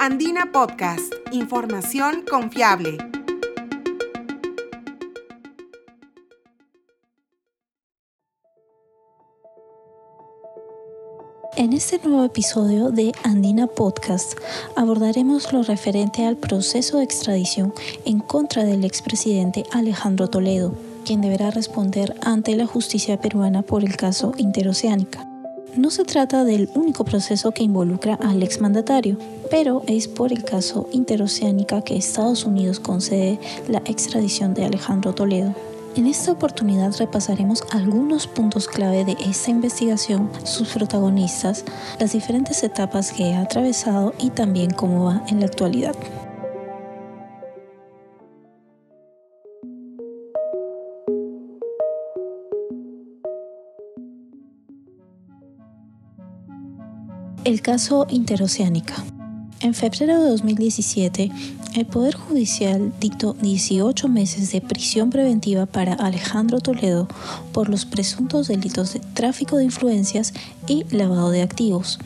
Andina Podcast, información confiable. En este nuevo episodio de Andina Podcast abordaremos lo referente al proceso de extradición en contra del expresidente Alejandro Toledo, quien deberá responder ante la justicia peruana por el caso Interoceánica. No se trata del único proceso que involucra al exmandatario, pero es por el caso Interoceánica que Estados Unidos concede la extradición de Alejandro Toledo. En esta oportunidad repasaremos algunos puntos clave de esta investigación, sus protagonistas, las diferentes etapas que ha atravesado y también cómo va en la actualidad. El caso Interoceánica. En febrero de 2017, el Poder Judicial dictó 18 meses de prisión preventiva para Alejandro Toledo por los presuntos delitos de tráfico de influencias y lavado de activos,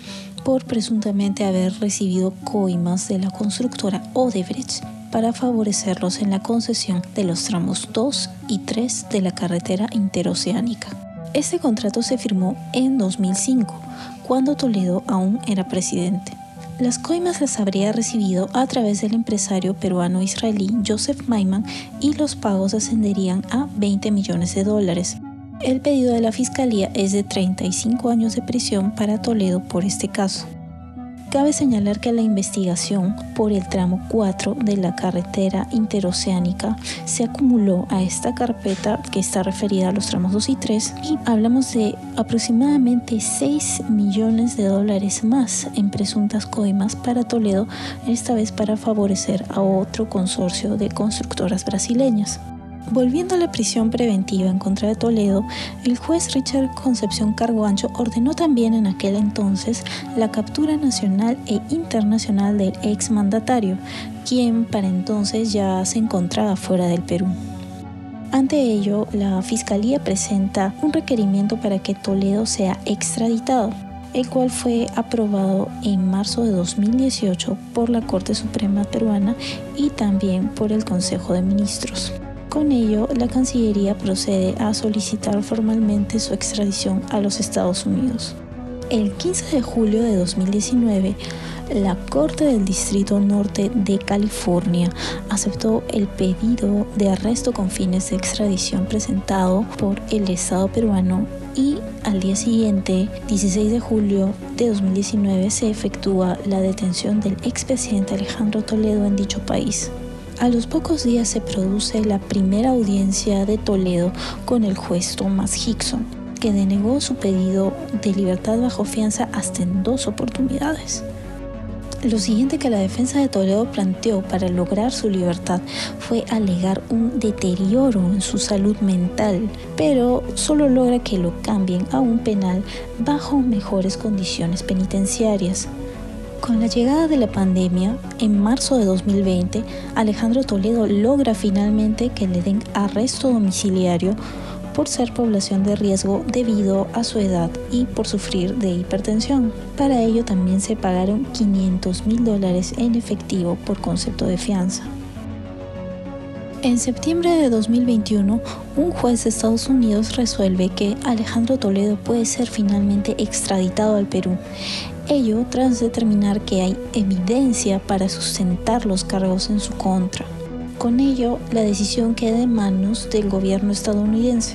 por presuntamente haber recibido coimas de la constructora Odebrecht para favorecerlos en la concesión de los tramos 2 y 3 de la carretera interoceánica. Este contrato se firmó en 2005, cuando Toledo aún era presidente. Las coimas las habría recibido a través del empresario peruano-israelí Joseph Maiman y los pagos ascenderían a 20 millones de dólares. El pedido de la fiscalía es de 35 años de prisión para Toledo por este caso. Cabe señalar que la investigación por el tramo 4 de la carretera interoceánica se acumuló a esta carpeta que está referida a los tramos 2 y 3 y hablamos de aproximadamente 6 millones de dólares más en presuntas coimas para Toledo, esta vez para favorecer a otro consorcio de constructoras brasileñas. Volviendo a la prisión preventiva en contra de Toledo, el juez Richard Concepción Carguancho ordenó también en aquel entonces la captura nacional e internacional del exmandatario, quien para entonces ya se encontraba fuera del Perú. Ante ello, la Fiscalía presenta un requerimiento para que Toledo sea extraditado, el cual fue aprobado en marzo de 2018 por la Corte Suprema Peruana y también por el Consejo de Ministros. Con ello, la Cancillería procede a solicitar formalmente su extradición a los Estados Unidos. El 15 de julio de 2019, la Corte del Distrito Norte de California aceptó el pedido de arresto con fines de extradición presentado por el Estado peruano y al día siguiente, 16 de julio de 2019, se efectúa la detención del expresidente Alejandro Toledo en dicho país. A los pocos días se produce la primera audiencia de Toledo con el juez Thomas Hickson, que denegó su pedido de libertad bajo fianza hasta en dos oportunidades. Lo siguiente que la defensa de Toledo planteó para lograr su libertad fue alegar un deterioro en su salud mental, pero solo logra que lo cambien a un penal bajo mejores condiciones penitenciarias. Con la llegada de la pandemia, en marzo de 2020, Alejandro Toledo logra finalmente que le den arresto domiciliario por ser población de riesgo debido a su edad y por sufrir de hipertensión. Para ello también se pagaron 500 mil dólares en efectivo por concepto de fianza. En septiembre de 2021, un juez de Estados Unidos resuelve que Alejandro Toledo puede ser finalmente extraditado al Perú ello tras determinar que hay evidencia para sustentar los cargos en su contra. Con ello, la decisión queda en manos del gobierno estadounidense.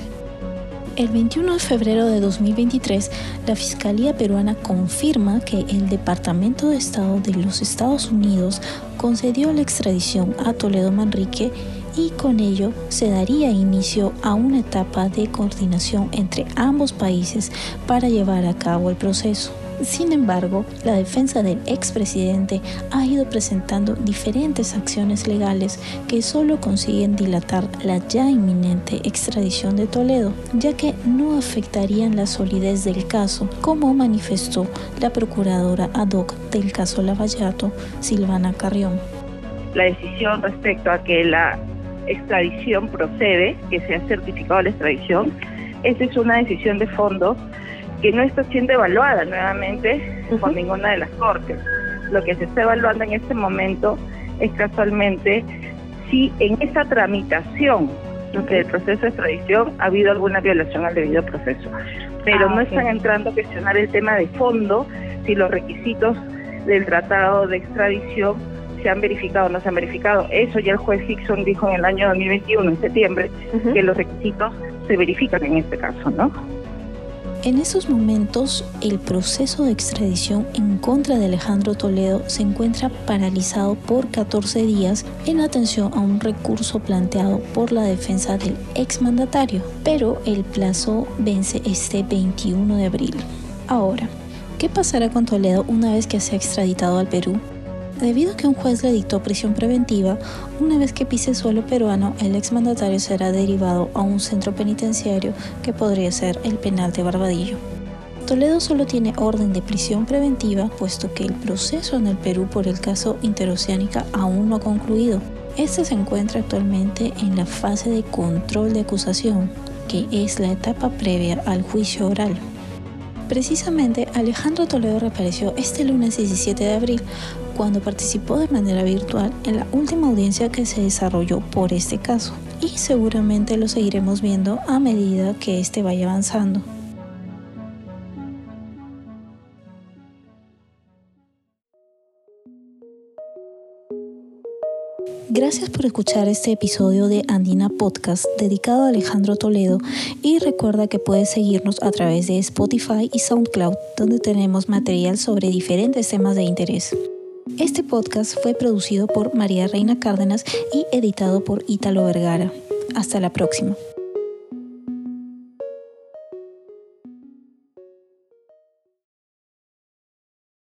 El 21 de febrero de 2023, la Fiscalía peruana confirma que el Departamento de Estado de los Estados Unidos concedió la extradición a Toledo Manrique y con ello se daría inicio a una etapa de coordinación entre ambos países para llevar a cabo el proceso. Sin embargo, la defensa del expresidente ha ido presentando diferentes acciones legales que solo consiguen dilatar la ya inminente extradición de Toledo, ya que no afectarían la solidez del caso, como manifestó la procuradora ad hoc del caso Lavallato, Silvana Carrión. La decisión respecto a que la extradición procede, que se ha certificado la extradición, esa es una decisión de fondo que no está siendo evaluada nuevamente por ninguna de las cortes. lo que se está evaluando en este momento es casualmente si en esa tramitación del proceso de extradición ha habido alguna violación al debido proceso. Pero ah, no están entrando a cuestionar el tema de fondo, si los requisitos del tratado de extradición se han verificado o no se han verificado. Eso ya el juez Hickson dijo en el año 2021, en septiembre, que los requisitos se verifican en este caso, ¿no? En estos momentos, el proceso de extradición en contra de Alejandro Toledo se encuentra paralizado por 14 días en atención a un recurso planteado por la defensa del exmandatario, pero el plazo vence este 21 de abril. Ahora, ¿qué pasará con Toledo una vez que sea extraditado al Perú? Debido a que un juez le dictó prisión preventiva, una vez que pise suelo peruano, el exmandatario será derivado a un centro penitenciario que podría ser el penal de Barbadillo. Toledo solo tiene orden de prisión preventiva puesto que el proceso en el Perú por el caso Interoceánica aún no ha concluido. Este se encuentra actualmente en la fase de control de acusación, que es la etapa previa al juicio oral. Precisamente, Alejandro Toledo reapareció este lunes 17 de abril cuando participó de manera virtual en la última audiencia que se desarrolló por este caso y seguramente lo seguiremos viendo a medida que este vaya avanzando. Gracias por escuchar este episodio de Andina Podcast dedicado a Alejandro Toledo y recuerda que puedes seguirnos a través de Spotify y SoundCloud donde tenemos material sobre diferentes temas de interés. Este podcast fue producido por María Reina Cárdenas y editado por Ítalo Vergara. Hasta la próxima.